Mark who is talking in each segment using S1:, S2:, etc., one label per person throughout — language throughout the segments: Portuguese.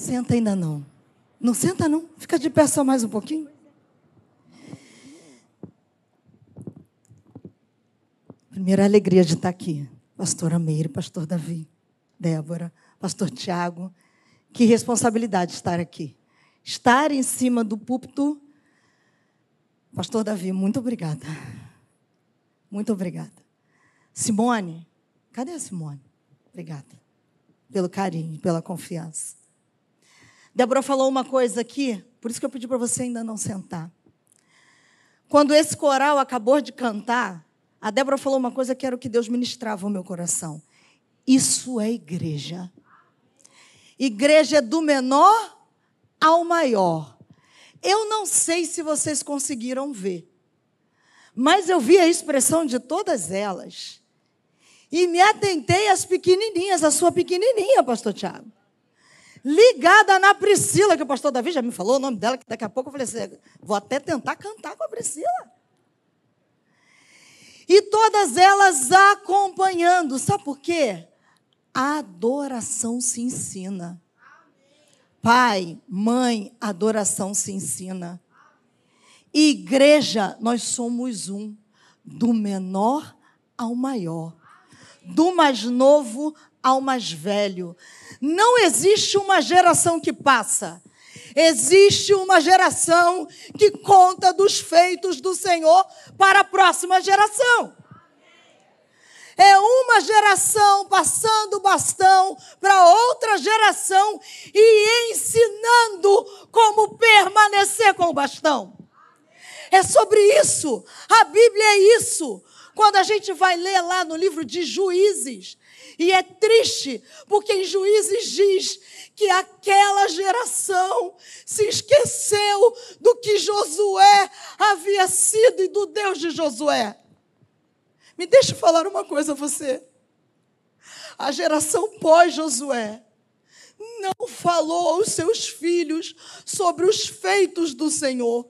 S1: Senta ainda não. Não senta não. Fica de pé só mais um pouquinho. Primeira alegria de estar aqui. Pastora Meire, pastor Davi, Débora, pastor Tiago. Que responsabilidade estar aqui. Estar em cima do púlpito. Pastor Davi, muito obrigada. Muito obrigada. Simone, cadê a Simone? Obrigada pelo carinho, pela confiança. Débora falou uma coisa aqui, por isso que eu pedi para você ainda não sentar. Quando esse coral acabou de cantar, a Débora falou uma coisa que era o que Deus ministrava no meu coração. Isso é igreja. Igreja é do menor ao maior. Eu não sei se vocês conseguiram ver, mas eu vi a expressão de todas elas. E me atentei às pequenininhas, a sua pequenininha, pastor Tiago. Ligada na Priscila, que o pastor Davi já me falou o nome dela, que daqui a pouco eu falei assim, vou até tentar cantar com a Priscila. E todas elas acompanhando. Sabe por quê? A adoração se ensina. Pai, mãe, adoração se ensina. Igreja, nós somos um, do menor ao maior do mais novo ao mais velho. Não existe uma geração que passa. Existe uma geração que conta dos feitos do Senhor para a próxima geração. É uma geração passando o bastão para outra geração e ensinando como permanecer com o bastão. É sobre isso. A Bíblia é isso. Quando a gente vai ler lá no livro de Juízes, e é triste, porque em Juízes diz que aquela geração se esqueceu do que Josué havia sido e do Deus de Josué. Me deixe falar uma coisa a você. A geração pós-Josué não falou aos seus filhos sobre os feitos do Senhor,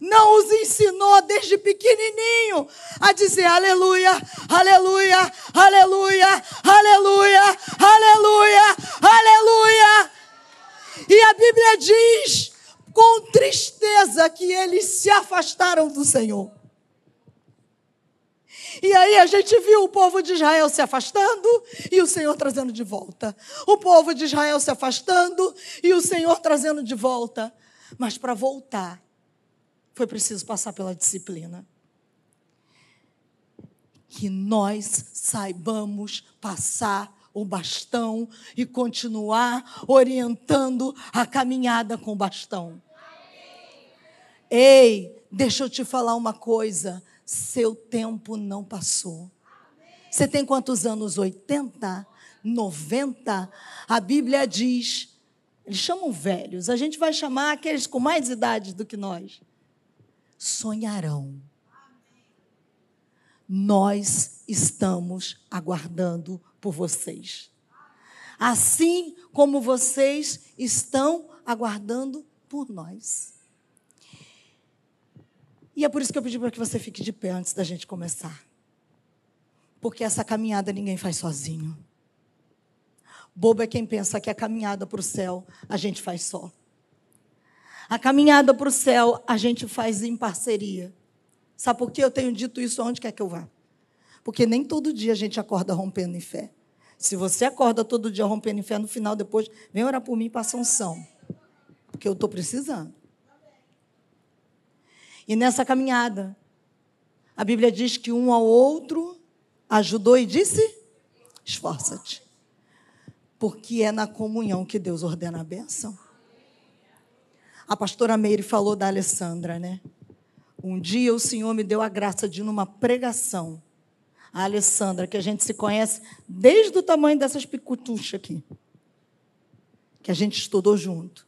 S1: não os ensinou desde pequenininho a dizer aleluia, aleluia, aleluia, aleluia, aleluia, aleluia. E a Bíblia diz com tristeza que eles se afastaram do Senhor. E aí a gente viu o povo de Israel se afastando e o Senhor trazendo de volta. O povo de Israel se afastando e o Senhor trazendo de volta. Mas para voltar, foi preciso passar pela disciplina. Que nós saibamos passar o bastão e continuar orientando a caminhada com o bastão. Ei, deixa eu te falar uma coisa: seu tempo não passou. Você tem quantos anos? 80? 90? A Bíblia diz, eles chamam velhos, a gente vai chamar aqueles com mais idade do que nós sonharão. Nós estamos aguardando por vocês. Assim como vocês estão aguardando por nós. E é por isso que eu pedi para que você fique de pé antes da gente começar. Porque essa caminhada ninguém faz sozinho. Bobo é quem pensa que a caminhada para o céu a gente faz só. A caminhada para o céu a gente faz em parceria. Sabe por que eu tenho dito isso aonde quer que eu vá? Porque nem todo dia a gente acorda rompendo em fé. Se você acorda todo dia rompendo em fé, no final depois, vem orar por mim para sanção. Porque eu estou precisando. E nessa caminhada, a Bíblia diz que um ao outro ajudou e disse: esforça-te. Porque é na comunhão que Deus ordena a bênção. A pastora Meire falou da Alessandra, né? Um dia o Senhor me deu a graça de, numa pregação, a Alessandra, que a gente se conhece desde o tamanho dessas picutuchas aqui, que a gente estudou junto.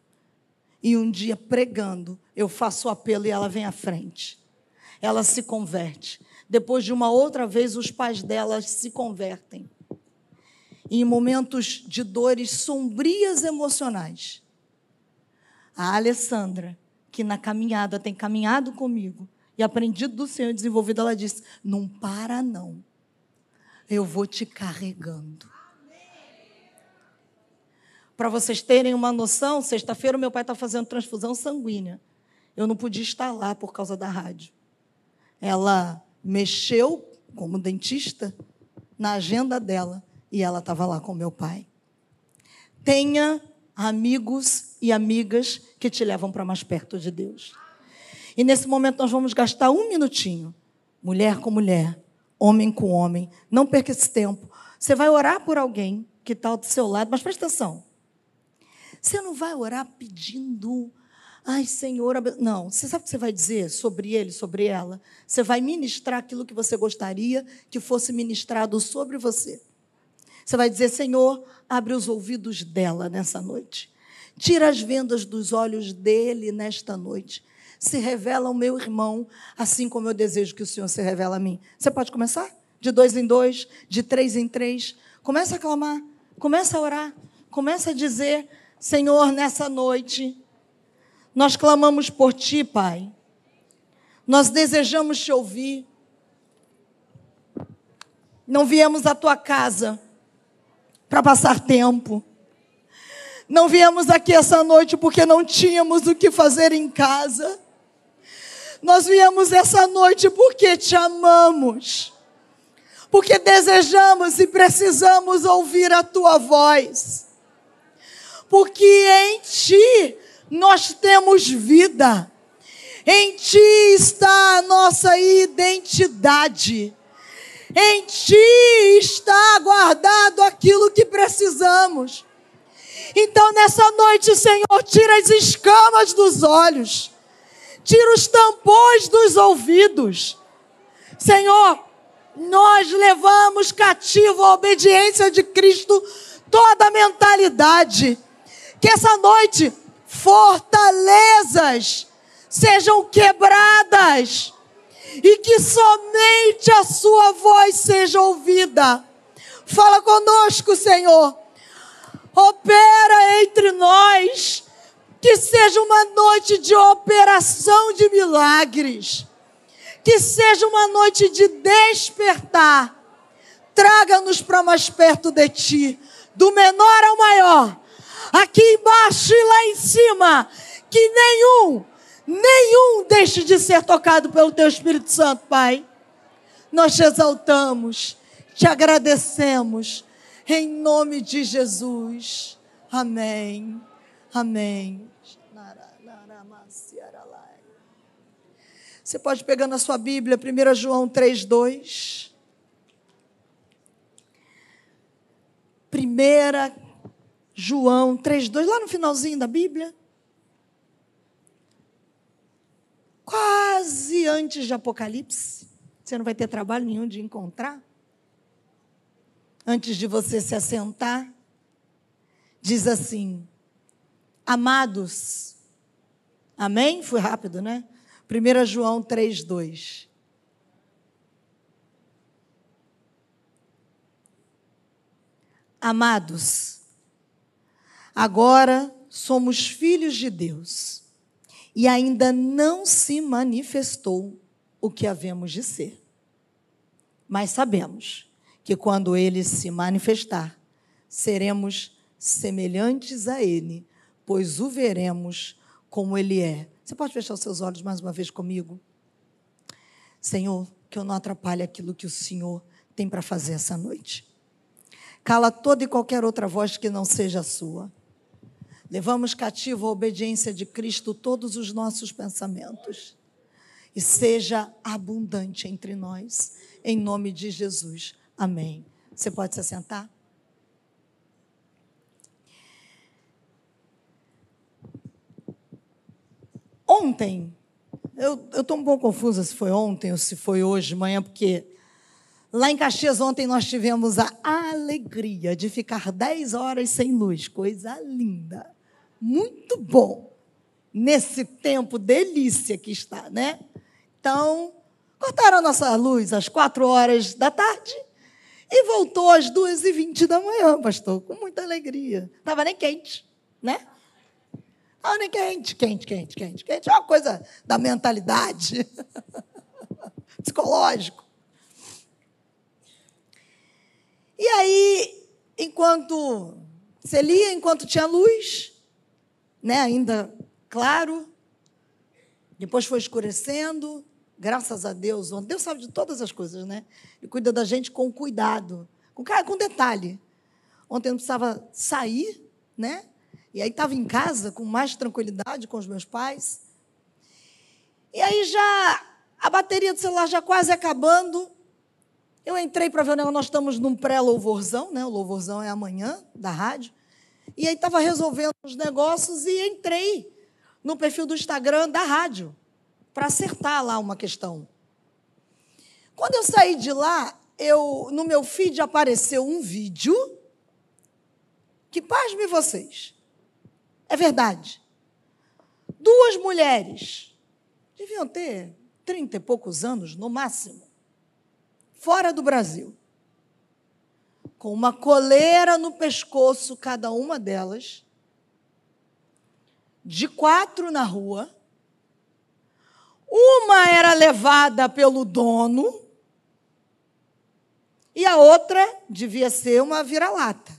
S1: E um dia pregando, eu faço o apelo e ela vem à frente. Ela se converte. Depois de uma outra vez, os pais dela se convertem. E em momentos de dores sombrias emocionais, a Alessandra, que na caminhada tem caminhado comigo e aprendido do Senhor e desenvolvido, ela disse: Não para, não. Eu vou te carregando. Para vocês terem uma noção, sexta-feira meu pai está fazendo transfusão sanguínea. Eu não podia estar lá por causa da rádio. Ela mexeu, como dentista, na agenda dela e ela estava lá com meu pai. Tenha amigos e amigas que te levam para mais perto de Deus. E nesse momento nós vamos gastar um minutinho, mulher com mulher, homem com homem. Não perca esse tempo. Você vai orar por alguém que está ao seu lado, mas presta atenção. Você não vai orar pedindo, ai Senhor, não. Você sabe o que você vai dizer sobre ele, sobre ela? Você vai ministrar aquilo que você gostaria que fosse ministrado sobre você. Você vai dizer, Senhor, abre os ouvidos dela nessa noite. Tira as vendas dos olhos dele nesta noite. Se revela ao meu irmão, assim como eu desejo que o Senhor se revela a mim. Você pode começar? De dois em dois, de três em três. Começa a clamar, começa a orar, começa a dizer: Senhor, nessa noite, nós clamamos por ti, Pai. Nós desejamos te ouvir. Não viemos à tua casa para passar tempo. Não viemos aqui essa noite porque não tínhamos o que fazer em casa. Nós viemos essa noite porque te amamos. Porque desejamos e precisamos ouvir a tua voz. Porque em ti nós temos vida. Em ti está a nossa identidade. Em ti está guardado aquilo que precisamos. Então, nessa noite, Senhor, tira as escamas dos olhos, tira os tampões dos ouvidos. Senhor, nós levamos cativo a obediência de Cristo toda a mentalidade. Que essa noite fortalezas sejam quebradas e que somente a Sua voz seja ouvida. Fala conosco, Senhor. Opera entre nós. Que seja uma noite de operação de milagres. Que seja uma noite de despertar. Traga-nos para mais perto de Ti, do menor ao maior, aqui embaixo e lá em cima. Que nenhum nenhum deixe de ser tocado pelo Teu Espírito Santo, Pai. Nós te exaltamos, te agradecemos, em nome de Jesus. Amém. Amém. Você pode pegar na sua Bíblia, 1 João 3, 2. 1 João 3, 2, lá no finalzinho da Bíblia. quase antes de Apocalipse. Você não vai ter trabalho nenhum de encontrar. Antes de você se assentar, diz assim: Amados, amém? Foi rápido, né? 1 João 3, 2. Amados, agora somos filhos de Deus e ainda não se manifestou o que havemos de ser. Mas sabemos que quando ele se manifestar, seremos semelhantes a ele, pois o veremos como ele é. Você pode fechar os seus olhos mais uma vez comigo? Senhor, que eu não atrapalhe aquilo que o Senhor tem para fazer essa noite. Cala toda e qualquer outra voz que não seja a sua. Levamos cativo a obediência de Cristo todos os nossos pensamentos. E seja abundante entre nós, em nome de Jesus. Amém. Você pode se assentar? Ontem, eu estou um pouco confusa se foi ontem ou se foi hoje manhã, porque lá em Caxias ontem nós tivemos a alegria de ficar 10 horas sem luz, coisa linda muito bom nesse tempo delícia que está, né? Então, cortaram a nossa luz às quatro horas da tarde e voltou às duas e vinte da manhã, pastor, com muita alegria. Estava nem quente, né? Estava nem quente, quente, quente, quente, quente. É uma coisa da mentalidade, psicológico. E aí, enquanto Você lia enquanto tinha luz, né? ainda claro. Depois foi escurecendo. Graças a Deus. Deus sabe de todas as coisas, né? Ele cuida da gente com cuidado, com, com detalhe. Ontem eu não precisava sair, né? E aí estava em casa com mais tranquilidade com os meus pais. E aí já a bateria do celular já quase acabando. Eu entrei para ver o negócio, nós estamos num pré-louvorzão, né? O louvorzão é amanhã, da rádio. E aí estava resolvendo os negócios e entrei no perfil do Instagram da rádio para acertar lá uma questão. Quando eu saí de lá, eu no meu feed apareceu um vídeo que pasme vocês. É verdade. Duas mulheres deviam ter trinta e poucos anos no máximo, fora do Brasil, com uma coleira no pescoço, cada uma delas, de quatro na rua. Uma era levada pelo dono e a outra devia ser uma vira-lata.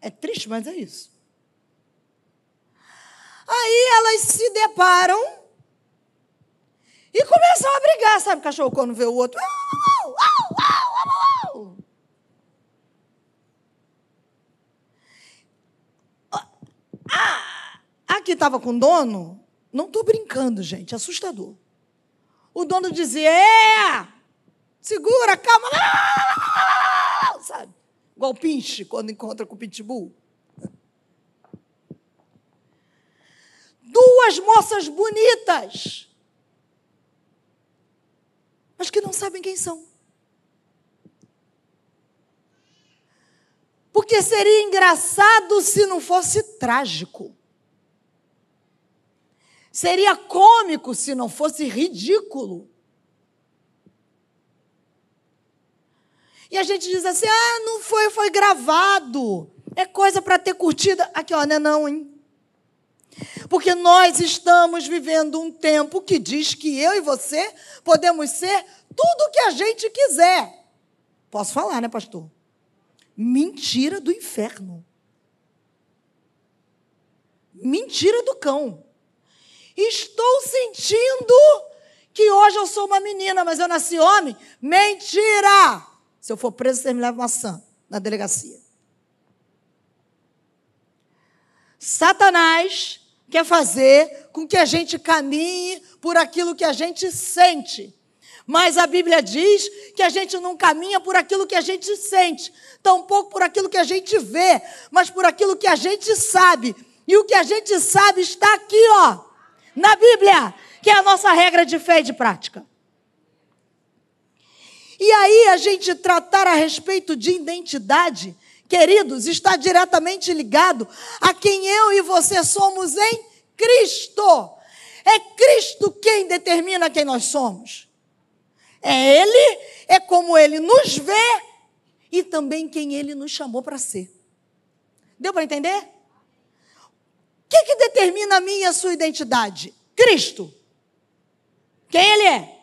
S1: É triste, mas é isso. Aí elas se deparam e começam a brigar, sabe? O cachorro quando vê o outro. A que estava com dono, não estou brincando, gente, assustador. O dono dizia: É, segura, calma, sabe? Igual o pinche quando encontra com o pitbull. Duas moças bonitas mas que não sabem quem são. Porque seria engraçado se não fosse trágico. Seria cômico se não fosse ridículo. E a gente diz assim: ah, não foi, foi gravado. É coisa para ter curtida. Aqui, ó, não é não, hein? Porque nós estamos vivendo um tempo que diz que eu e você podemos ser tudo o que a gente quiser. Posso falar, né, pastor? Mentira do inferno. Mentira do cão. Estou sentindo que hoje eu sou uma menina, mas eu nasci homem. Mentira! Se eu for preso, você me leva maçã na delegacia. Satanás quer fazer com que a gente caminhe por aquilo que a gente sente. Mas a Bíblia diz que a gente não caminha por aquilo que a gente sente, tampouco por aquilo que a gente vê, mas por aquilo que a gente sabe. E o que a gente sabe está aqui, ó, na Bíblia, que é a nossa regra de fé e de prática. E aí a gente tratar a respeito de identidade queridos, está diretamente ligado a quem eu e você somos em Cristo. É Cristo quem determina quem nós somos. É Ele, é como Ele nos vê e também quem Ele nos chamou para ser. Deu para entender? Que, que determina a minha e a sua identidade? Cristo. Quem Ele é.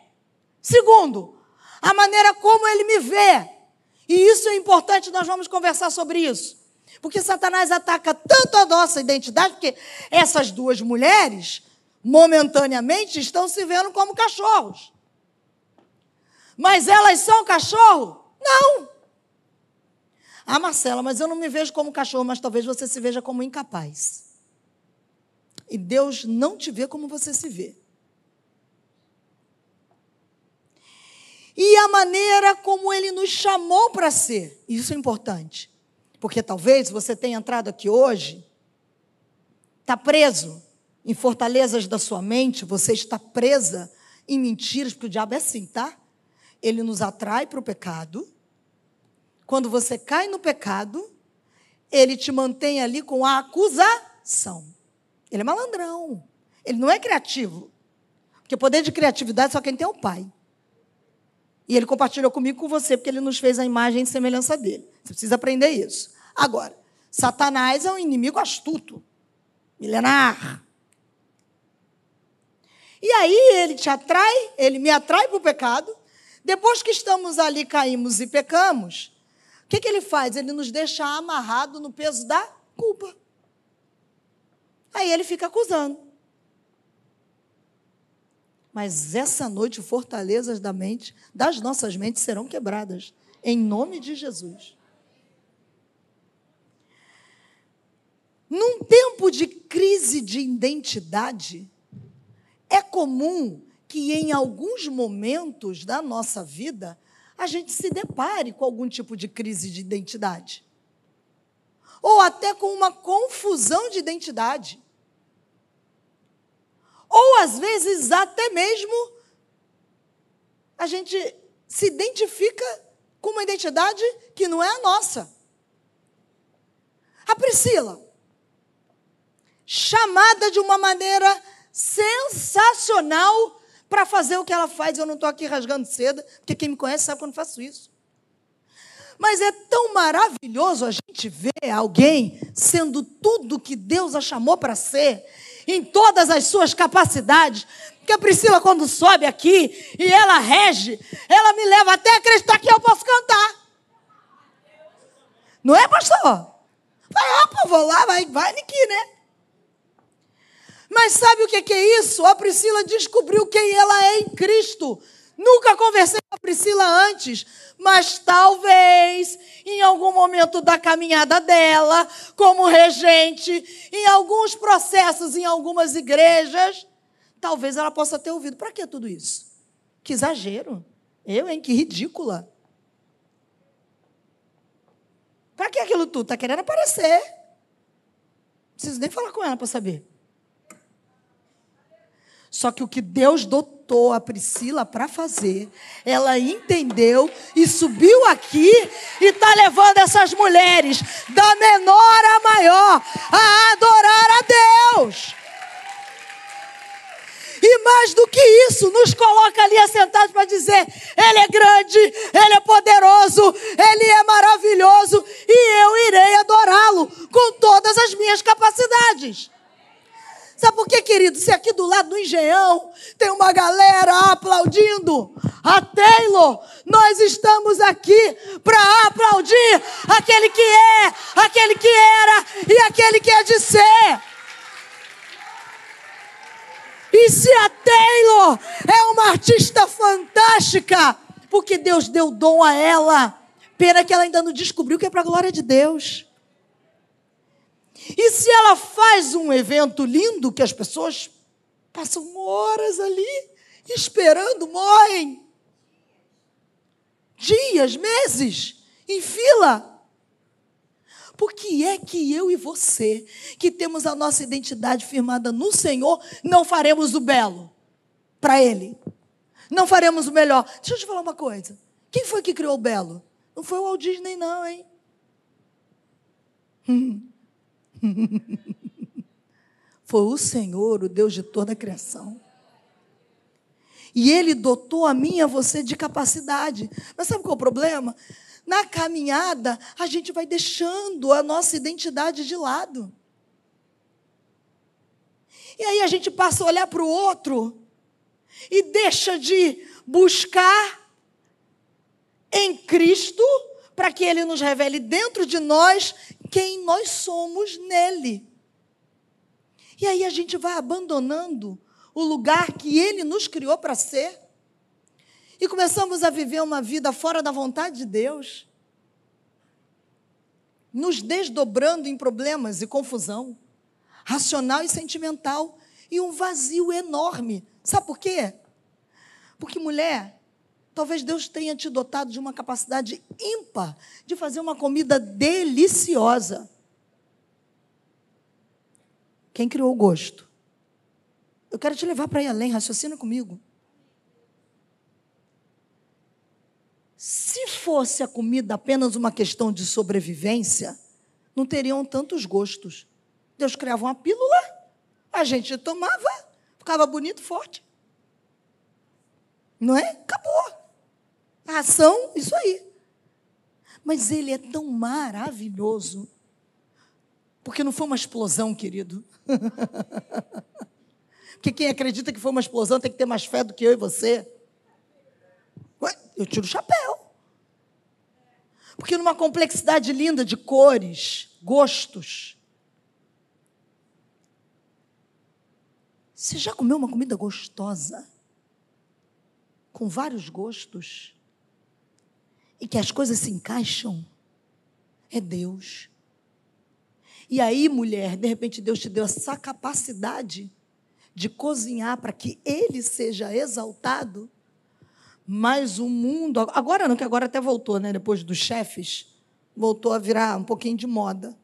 S1: Segundo, a maneira como Ele me vê. E isso é importante, nós vamos conversar sobre isso. Porque Satanás ataca tanto a nossa identidade, porque essas duas mulheres, momentaneamente, estão se vendo como cachorros. Mas elas são cachorro? Não. Ah, Marcela, mas eu não me vejo como cachorro, mas talvez você se veja como incapaz. E Deus não te vê como você se vê. e a maneira como ele nos chamou para ser. Isso é importante. Porque talvez você tenha entrado aqui hoje, está preso em fortalezas da sua mente, você está presa em mentiras, porque o diabo é assim, tá? Ele nos atrai para o pecado. Quando você cai no pecado, ele te mantém ali com a acusação. Ele é malandrão. Ele não é criativo. Porque poder de criatividade só quem tem é o pai. E ele compartilhou comigo com você, porque ele nos fez a imagem e semelhança dele. Você precisa aprender isso. Agora, Satanás é um inimigo astuto, milenar. E aí ele te atrai, ele me atrai para o pecado. Depois que estamos ali, caímos e pecamos, O que, que ele faz? Ele nos deixa amarrado no peso da culpa. Aí ele fica acusando. Mas essa noite, fortalezas da mente, das nossas mentes serão quebradas, em nome de Jesus. Num tempo de crise de identidade, é comum que em alguns momentos da nossa vida a gente se depare com algum tipo de crise de identidade. Ou até com uma confusão de identidade. Ou às vezes até mesmo a gente se identifica com uma identidade que não é a nossa. A Priscila, chamada de uma maneira sensacional para fazer o que ela faz. Eu não estou aqui rasgando seda, porque quem me conhece sabe quando faço isso. Mas é tão maravilhoso a gente ver alguém sendo tudo que Deus a chamou para ser, em todas as suas capacidades. Porque a Priscila, quando sobe aqui e ela rege, ela me leva até acreditar que eu posso cantar. Não é, pastor? Vai, opa, vou lá, vai, vai aqui, né? Mas sabe o que é isso? A Priscila descobriu quem ela é em Cristo. Nunca conversei a Priscila antes, mas talvez em algum momento da caminhada dela, como regente, em alguns processos, em algumas igrejas, talvez ela possa ter ouvido. Para que tudo isso? Que exagero. Eu, hein? Que ridícula. Para que aquilo tudo? Está querendo aparecer. Preciso nem falar com ela para saber. Só que o que Deus dotou a Priscila para fazer, ela entendeu e subiu aqui e está levando essas mulheres da menor a maior a adorar a Deus. E mais do que isso, nos coloca ali assentados para dizer: Ele é grande, Ele é poderoso, Ele é maravilhoso e eu irei adorá-lo com todas as minhas capacidades. Sabe por quê, querido? Se aqui do lado do engenhão tem uma galera aplaudindo a Taylor, nós estamos aqui para aplaudir aquele que é, aquele que era e aquele que é de ser. E se a Taylor é uma artista fantástica, porque Deus deu dom a ela, pena que ela ainda não descobriu que é para a glória de Deus. E se ela faz um evento lindo que as pessoas passam horas ali esperando, morrem dias, meses em fila. Por que é que eu e você, que temos a nossa identidade firmada no Senhor, não faremos o belo para Ele? Não faremos o melhor? Deixa eu te falar uma coisa. Quem foi que criou o belo? Não foi o Walt Disney, não, hein? Hum. Foi o Senhor, o Deus de toda a criação. E Ele dotou a mim e a você de capacidade. Mas sabe qual é o problema? Na caminhada, a gente vai deixando a nossa identidade de lado. E aí a gente passa a olhar para o outro e deixa de buscar em Cristo para que Ele nos revele dentro de nós quem nós somos nele. E aí a gente vai abandonando o lugar que ele nos criou para ser. E começamos a viver uma vida fora da vontade de Deus. Nos desdobrando em problemas e confusão, racional e sentimental, e um vazio enorme. Sabe por quê? Porque mulher Talvez Deus tenha te dotado de uma capacidade ímpar de fazer uma comida deliciosa. Quem criou o gosto? Eu quero te levar para ir além, raciocina comigo. Se fosse a comida apenas uma questão de sobrevivência, não teriam tantos gostos. Deus criava uma pílula, a gente tomava, ficava bonito, forte. Não é? Acabou. A ação, isso aí. Mas ele é tão maravilhoso. Porque não foi uma explosão, querido. Porque quem acredita que foi uma explosão tem que ter mais fé do que eu e você. Ué, eu tiro o chapéu. Porque numa complexidade linda de cores, gostos. Você já comeu uma comida gostosa? Com vários gostos? E que as coisas se encaixam? É Deus. E aí, mulher, de repente Deus te deu essa capacidade de cozinhar para que Ele seja exaltado. Mas o mundo, agora não, que agora até voltou, né? Depois dos chefes, voltou a virar um pouquinho de moda.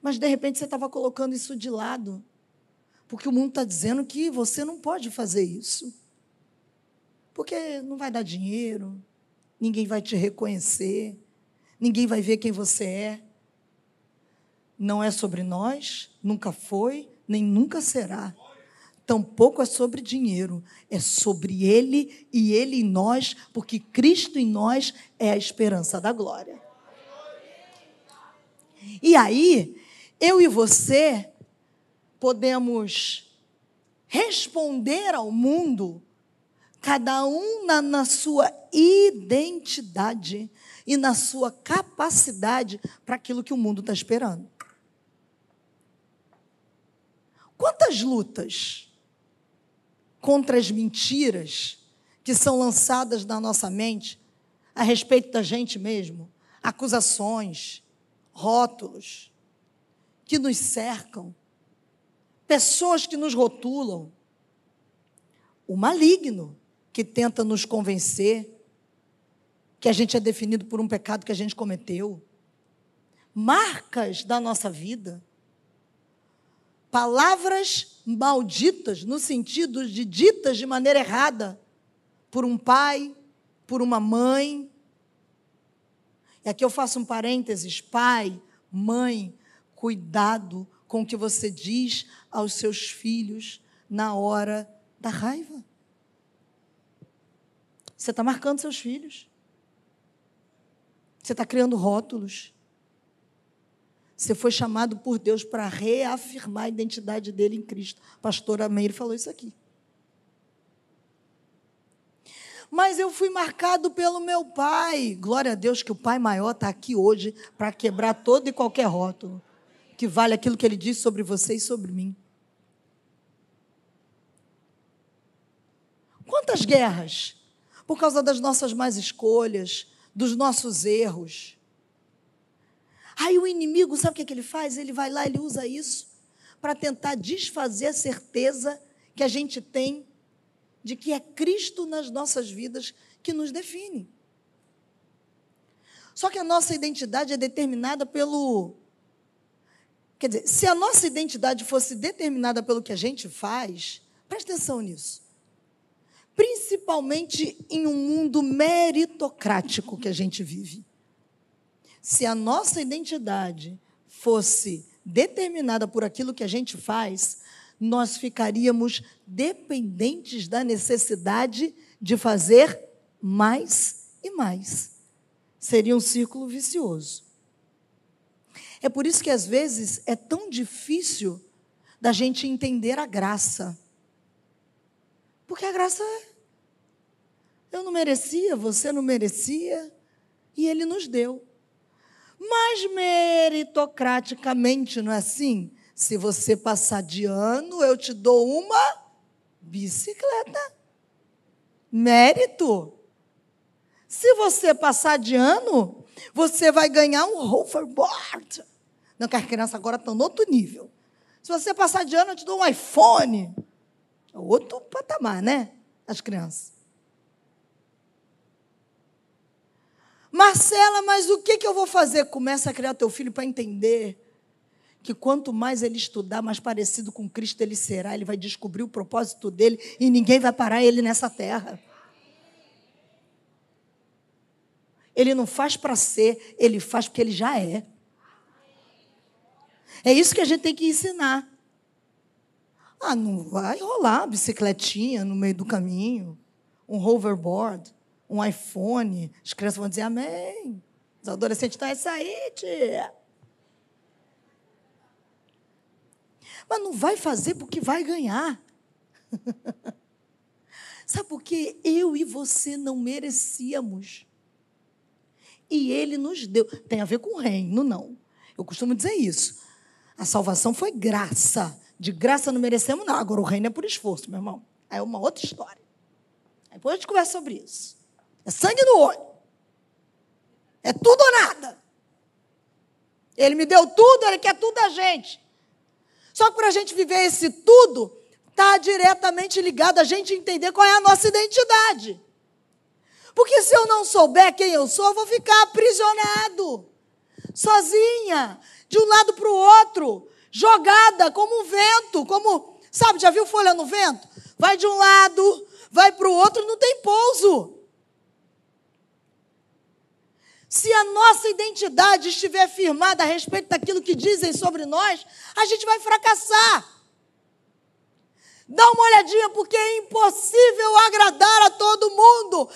S1: Mas de repente você estava colocando isso de lado, porque o mundo está dizendo que você não pode fazer isso, porque não vai dar dinheiro, ninguém vai te reconhecer, ninguém vai ver quem você é. Não é sobre nós, nunca foi, nem nunca será. Tampouco é sobre dinheiro, é sobre Ele e Ele em nós, porque Cristo em nós é a esperança da glória. E aí, eu e você podemos responder ao mundo, cada um na, na sua identidade e na sua capacidade para aquilo que o mundo está esperando. Quantas lutas contra as mentiras que são lançadas na nossa mente a respeito da gente mesmo, acusações, rótulos que nos cercam, pessoas que nos rotulam, o maligno que tenta nos convencer que a gente é definido por um pecado que a gente cometeu, marcas da nossa vida, palavras malditas, no sentido de ditas de maneira errada, por um pai, por uma mãe. E aqui eu faço um parênteses: pai, mãe, cuidado com o que você diz aos seus filhos na hora da raiva. Você está marcando seus filhos. Você está criando rótulos. Você foi chamado por Deus para reafirmar a identidade dele em Cristo. A pastora Meire falou isso aqui. Mas eu fui marcado pelo meu pai. Glória a Deus que o Pai maior está aqui hoje para quebrar todo e qualquer rótulo que vale aquilo que ele disse sobre você e sobre mim. Quantas guerras? Por causa das nossas más escolhas, dos nossos erros Aí o inimigo, sabe o que, é que ele faz? Ele vai lá, ele usa isso para tentar desfazer a certeza que a gente tem de que é Cristo nas nossas vidas que nos define. Só que a nossa identidade é determinada pelo. Quer dizer, se a nossa identidade fosse determinada pelo que a gente faz, preste atenção nisso. Principalmente em um mundo meritocrático que a gente vive se a nossa identidade fosse determinada por aquilo que a gente faz, nós ficaríamos dependentes da necessidade de fazer mais e mais. Seria um círculo vicioso. É por isso que às vezes é tão difícil da gente entender a graça. Porque a graça eu não merecia, você não merecia, e ele nos deu. Mas meritocraticamente, não é assim? Se você passar de ano, eu te dou uma bicicleta. Mérito. Se você passar de ano, você vai ganhar um hoverboard. Não, que as crianças agora estão no outro nível. Se você passar de ano, eu te dou um iPhone. Outro patamar, né? As crianças. Marcela, mas o que, que eu vou fazer? Começa a criar teu filho para entender que quanto mais ele estudar, mais parecido com Cristo ele será. Ele vai descobrir o propósito dele e ninguém vai parar ele nessa terra. Ele não faz para ser, ele faz porque ele já é. É isso que a gente tem que ensinar. Ah, não vai rolar bicicletinha no meio do caminho, um hoverboard um iPhone, as crianças vão dizer amém. Os adolescentes estão essa aí, tia. Mas não vai fazer porque vai ganhar. Sabe por quê? Eu e você não merecíamos. e ele nos deu. Tem a ver com o reino, não. Eu costumo dizer isso. A salvação foi graça. De graça não merecemos, não. Agora o reino é por esforço, meu irmão. É uma outra história. Depois a gente conversa sobre isso. É sangue no olho. É tudo ou nada. Ele me deu tudo, ele quer tudo da gente. Só que para a gente viver esse tudo, está diretamente ligado a gente entender qual é a nossa identidade. Porque se eu não souber quem eu sou, eu vou ficar aprisionado, sozinha, de um lado para o outro, jogada como um vento, como, sabe, já viu folha no vento? Vai de um lado, vai para o outro, não tem pouso. Se a nossa identidade estiver firmada a respeito daquilo que dizem sobre nós, a gente vai fracassar. Dá uma olhadinha, porque é impossível agradar a todo mundo.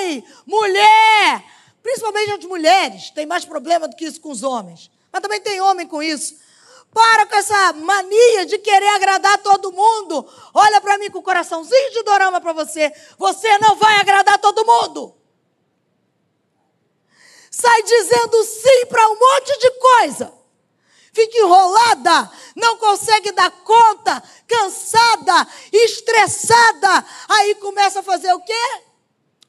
S1: Ei, mulher! Principalmente as mulheres, tem mais problema do que isso com os homens. Mas também tem homem com isso. Para com essa mania de querer agradar todo mundo. Olha para mim com o coraçãozinho de dorama para você. Você não vai agradar todo mundo. Sai dizendo sim para um monte de coisa fica enrolada, não consegue dar conta, cansada, estressada. Aí começa a fazer o quê?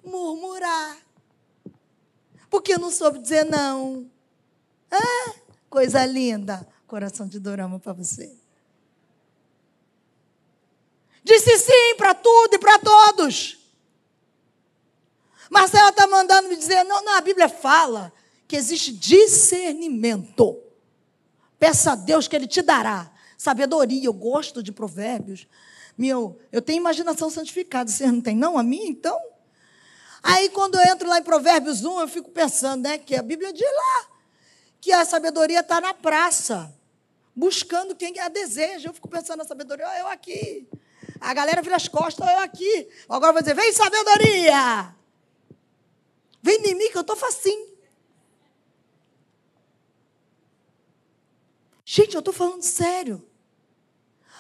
S1: Murmurar. Porque não soube dizer não. Ah, coisa linda. Coração de dorama para você. Disse sim para tudo e para todos. Marcela está mandando me dizer, não, não, a Bíblia fala que existe discernimento. Peça a Deus que Ele te dará sabedoria. Eu gosto de provérbios. Meu, eu tenho imaginação santificada. Você não tem, não? A minha, então? Aí, quando eu entro lá em Provérbios 1, eu fico pensando, né? Que a Bíblia diz lá que a sabedoria está na praça, buscando quem a deseja. Eu fico pensando na sabedoria, oh, eu aqui. A galera vira as costas, oh, eu aqui. Agora vou dizer, vem sabedoria! Vem em mim que eu estou facinho. Gente, eu estou falando sério.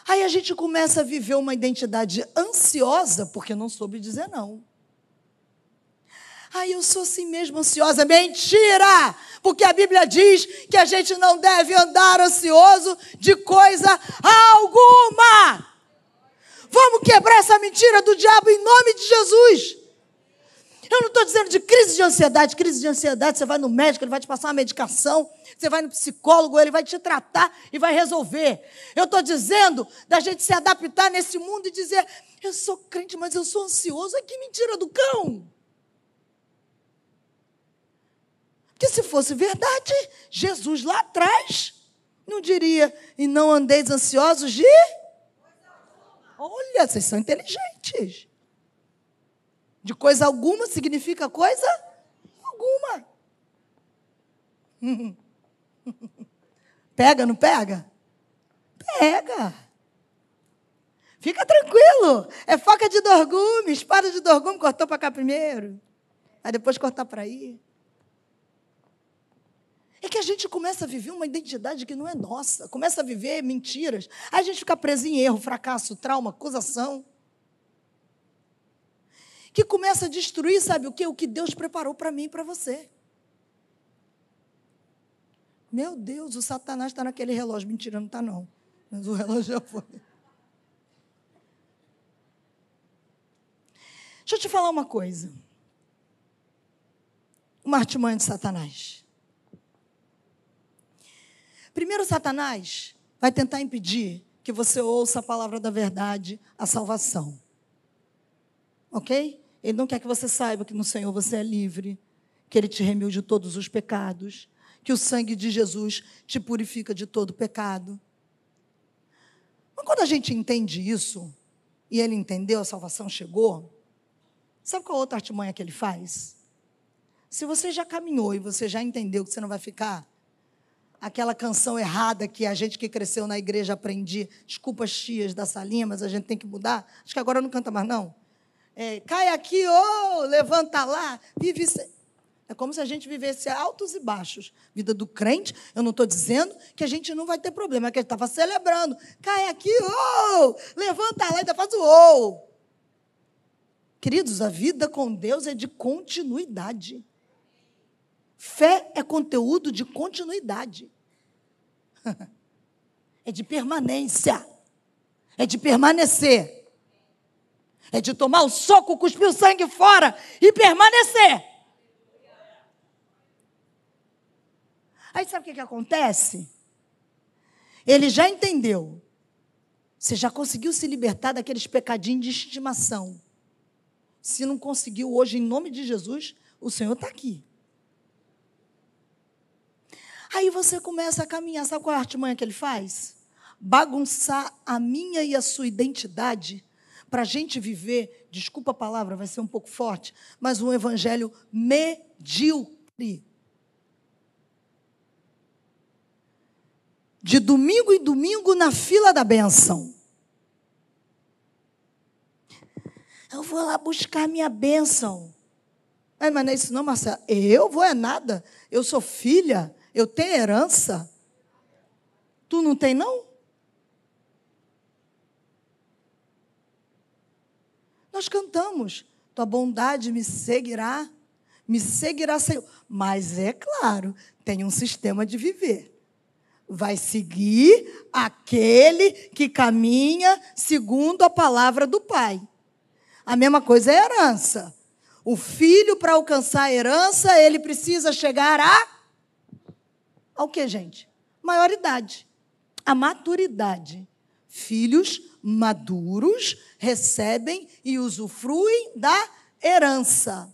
S1: Aí a gente começa a viver uma identidade ansiosa porque não soube dizer não. Aí eu sou assim mesmo ansiosa. Mentira! Porque a Bíblia diz que a gente não deve andar ansioso de coisa alguma. Vamos quebrar essa mentira do diabo em nome de Jesus. Eu não estou dizendo de crise de ansiedade. Crise de ansiedade, você vai no médico, ele vai te passar uma medicação. Você vai no psicólogo, ele vai te tratar e vai resolver. Eu estou dizendo da gente se adaptar nesse mundo e dizer: eu sou crente, mas eu sou ansioso. Que mentira do cão. Porque se fosse verdade, Jesus lá atrás não diria: e não andeis ansiosos de. Olha, vocês são inteligentes. De coisa alguma significa coisa alguma. Pega, não pega? Pega. Fica tranquilo. É faca de dorgume, espada de dorgume, cortou para cá primeiro. Aí depois cortar para aí. É que a gente começa a viver uma identidade que não é nossa. Começa a viver mentiras. Aí a gente fica preso em erro, fracasso, trauma, acusação que começa a destruir, sabe o que? O que Deus preparou para mim e para você. Meu Deus, o Satanás está naquele relógio. Mentira, não está não. Mas o relógio já foi. Deixa eu te falar uma coisa. Uma artimanha de Satanás. Primeiro, Satanás vai tentar impedir que você ouça a palavra da verdade, a salvação. Ok? Ele não quer que você saiba que no Senhor você é livre, que Ele te remiu de todos os pecados, que o sangue de Jesus te purifica de todo pecado. Mas quando a gente entende isso, e ele entendeu, a salvação chegou, sabe qual outra artimanha que ele faz? Se você já caminhou e você já entendeu que você não vai ficar aquela canção errada que a gente que cresceu na igreja aprendia, desculpas tias da salinha, mas a gente tem que mudar. Acho que agora não canta mais, não é, cai aqui, oh, levanta lá, vive. É como se a gente vivesse altos e baixos. Vida do crente, eu não estou dizendo que a gente não vai ter problema, é que ele estava celebrando. Cai aqui, oh, levanta lá, ainda faz o oh. Queridos, a vida com Deus é de continuidade. Fé é conteúdo de continuidade. É de permanência. É de permanecer. É de tomar o soco, cuspir o sangue fora e permanecer. Aí sabe o que, que acontece? Ele já entendeu. Você já conseguiu se libertar daqueles pecadinhos de estimação. Se não conseguiu hoje, em nome de Jesus, o Senhor está aqui. Aí você começa a caminhar. Sabe qual é a artimanha que ele faz? Bagunçar a minha e a sua identidade para a gente viver, desculpa a palavra, vai ser um pouco forte, mas um evangelho medíocre. De domingo em domingo na fila da benção. Eu vou lá buscar minha bênção. mas não é isso não. Eu vou é nada. Eu sou filha. Eu tenho herança. Tu não tem, não? Nós cantamos. Tua bondade me seguirá. Me seguirá, Senhor. Mas é claro, tem um sistema de viver. Vai seguir aquele que caminha segundo a palavra do Pai. A mesma coisa é herança. O filho, para alcançar a herança, ele precisa chegar a ao que, gente? Maioridade. A maturidade. Filhos maduros recebem e usufruem da herança.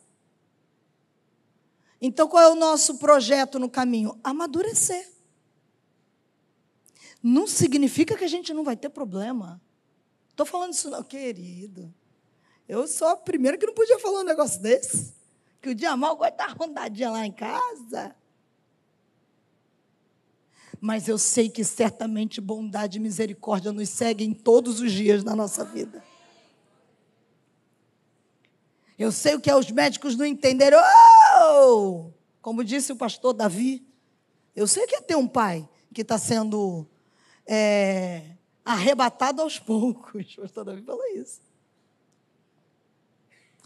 S1: Então, qual é o nosso projeto no caminho? Amadurecer. Não significa que a gente não vai ter problema. Estou falando isso, não, querido. Eu sou a primeira que não podia falar um negócio desse. Que o dia mal gosta de rondadinha lá em casa mas eu sei que certamente bondade e misericórdia nos seguem todos os dias da nossa vida. Eu sei o que é os médicos não entenderam. Oh! Como disse o pastor Davi, eu sei que é ter um pai que está sendo é, arrebatado aos poucos. O pastor Davi falou isso.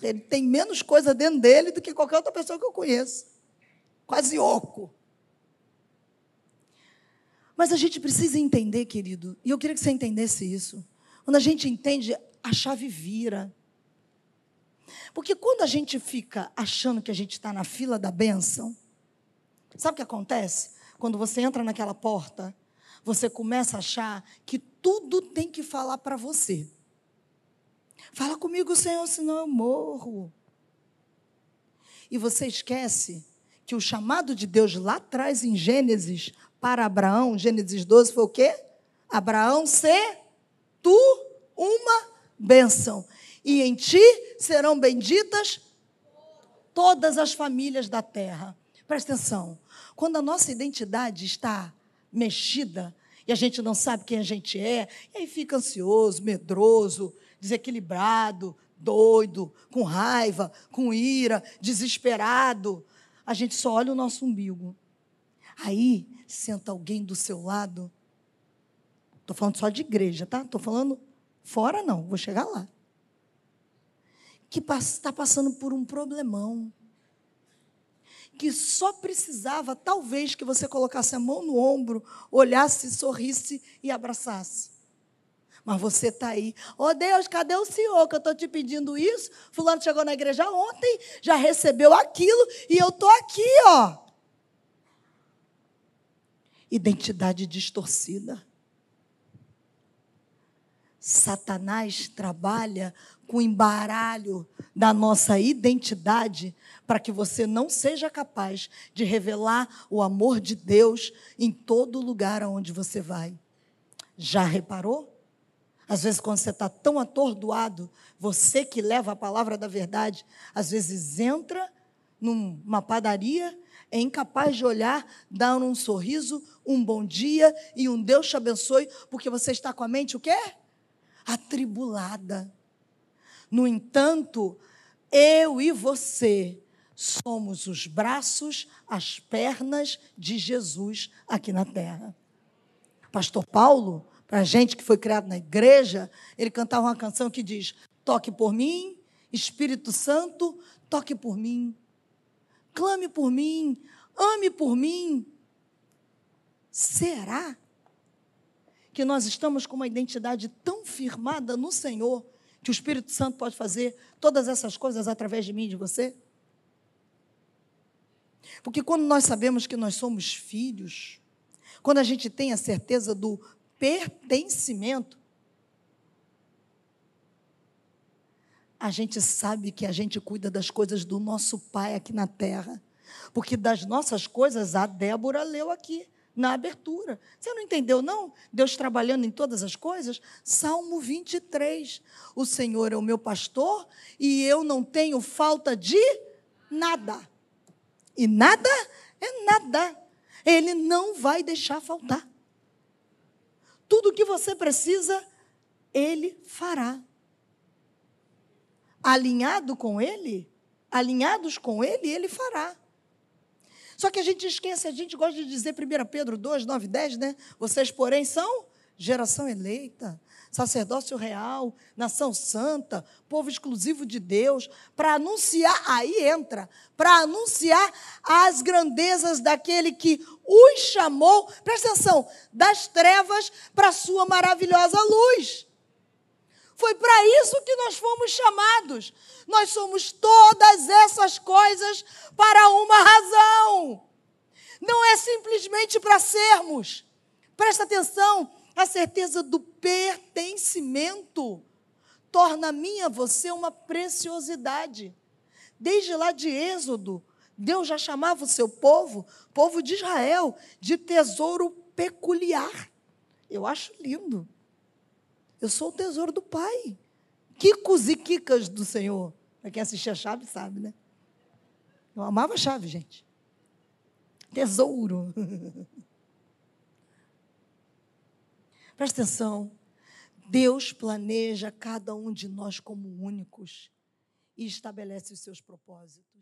S1: Ele tem menos coisa dentro dele do que qualquer outra pessoa que eu conheço. Quase oco. Mas a gente precisa entender, querido, e eu queria que você entendesse isso. Quando a gente entende, a chave vira. Porque quando a gente fica achando que a gente está na fila da bênção, sabe o que acontece? Quando você entra naquela porta, você começa a achar que tudo tem que falar para você. Fala comigo, Senhor, senão eu morro. E você esquece que o chamado de Deus lá atrás em Gênesis para Abraão, Gênesis 12, foi o quê? Abraão, ser tu uma bênção. E em ti serão benditas todas as famílias da terra. Presta atenção. Quando a nossa identidade está mexida e a gente não sabe quem a gente é, e aí fica ansioso, medroso, desequilibrado, doido, com raiva, com ira, desesperado, a gente só olha o nosso umbigo. Aí senta alguém do seu lado. Estou falando só de igreja, tá? Estou falando fora, não, vou chegar lá. Que está passando por um problemão. Que só precisava, talvez, que você colocasse a mão no ombro, olhasse, sorrisse e abraçasse. Mas você está aí. Oh Deus, cadê o Senhor que eu estou te pedindo isso? Fulano chegou na igreja ontem, já recebeu aquilo e eu estou aqui, ó identidade distorcida. Satanás trabalha com o embaralho da nossa identidade para que você não seja capaz de revelar o amor de Deus em todo lugar aonde você vai. Já reparou? Às vezes, quando você está tão atordoado, você que leva a palavra da verdade, às vezes entra numa padaria é incapaz de olhar, dar um sorriso, um bom dia e um Deus te abençoe, porque você está com a mente o quê? Atribulada. No entanto, eu e você somos os braços, as pernas de Jesus aqui na terra. Pastor Paulo, para a gente que foi criado na igreja, ele cantava uma canção que diz: Toque por mim, Espírito Santo, toque por mim clame por mim, ame por mim. Será que nós estamos com uma identidade tão firmada no Senhor que o Espírito Santo pode fazer todas essas coisas através de mim e de você? Porque quando nós sabemos que nós somos filhos, quando a gente tem a certeza do pertencimento, a gente sabe que a gente cuida das coisas do nosso Pai aqui na terra. Porque das nossas coisas, a Débora leu aqui na abertura. Você não entendeu, não? Deus trabalhando em todas as coisas? Salmo 23. O Senhor é o meu pastor e eu não tenho falta de nada. E nada é nada. Ele não vai deixar faltar. Tudo o que você precisa, Ele fará. Alinhado com Ele, alinhados com Ele, Ele fará. Só que a gente esquece, a gente gosta de dizer 1 Pedro 2, 9, 10, né? Vocês, porém, são geração eleita, sacerdócio real, nação santa, povo exclusivo de Deus, para anunciar, aí entra, para anunciar as grandezas daquele que os chamou, presta atenção, das trevas para a sua maravilhosa luz. Foi para isso que nós fomos chamados. Nós somos todas essas coisas para uma razão. Não é simplesmente para sermos. Presta atenção, a certeza do pertencimento torna a mim a você uma preciosidade. Desde lá de Êxodo, Deus já chamava o seu povo, povo de Israel, de tesouro peculiar. Eu acho lindo. Eu sou o tesouro do Pai. Quicos e quicas do Senhor. Para quem assistir a chave sabe, né? Eu amava a chave, gente. Tesouro. Presta atenção. Deus planeja cada um de nós como únicos e estabelece os seus propósitos.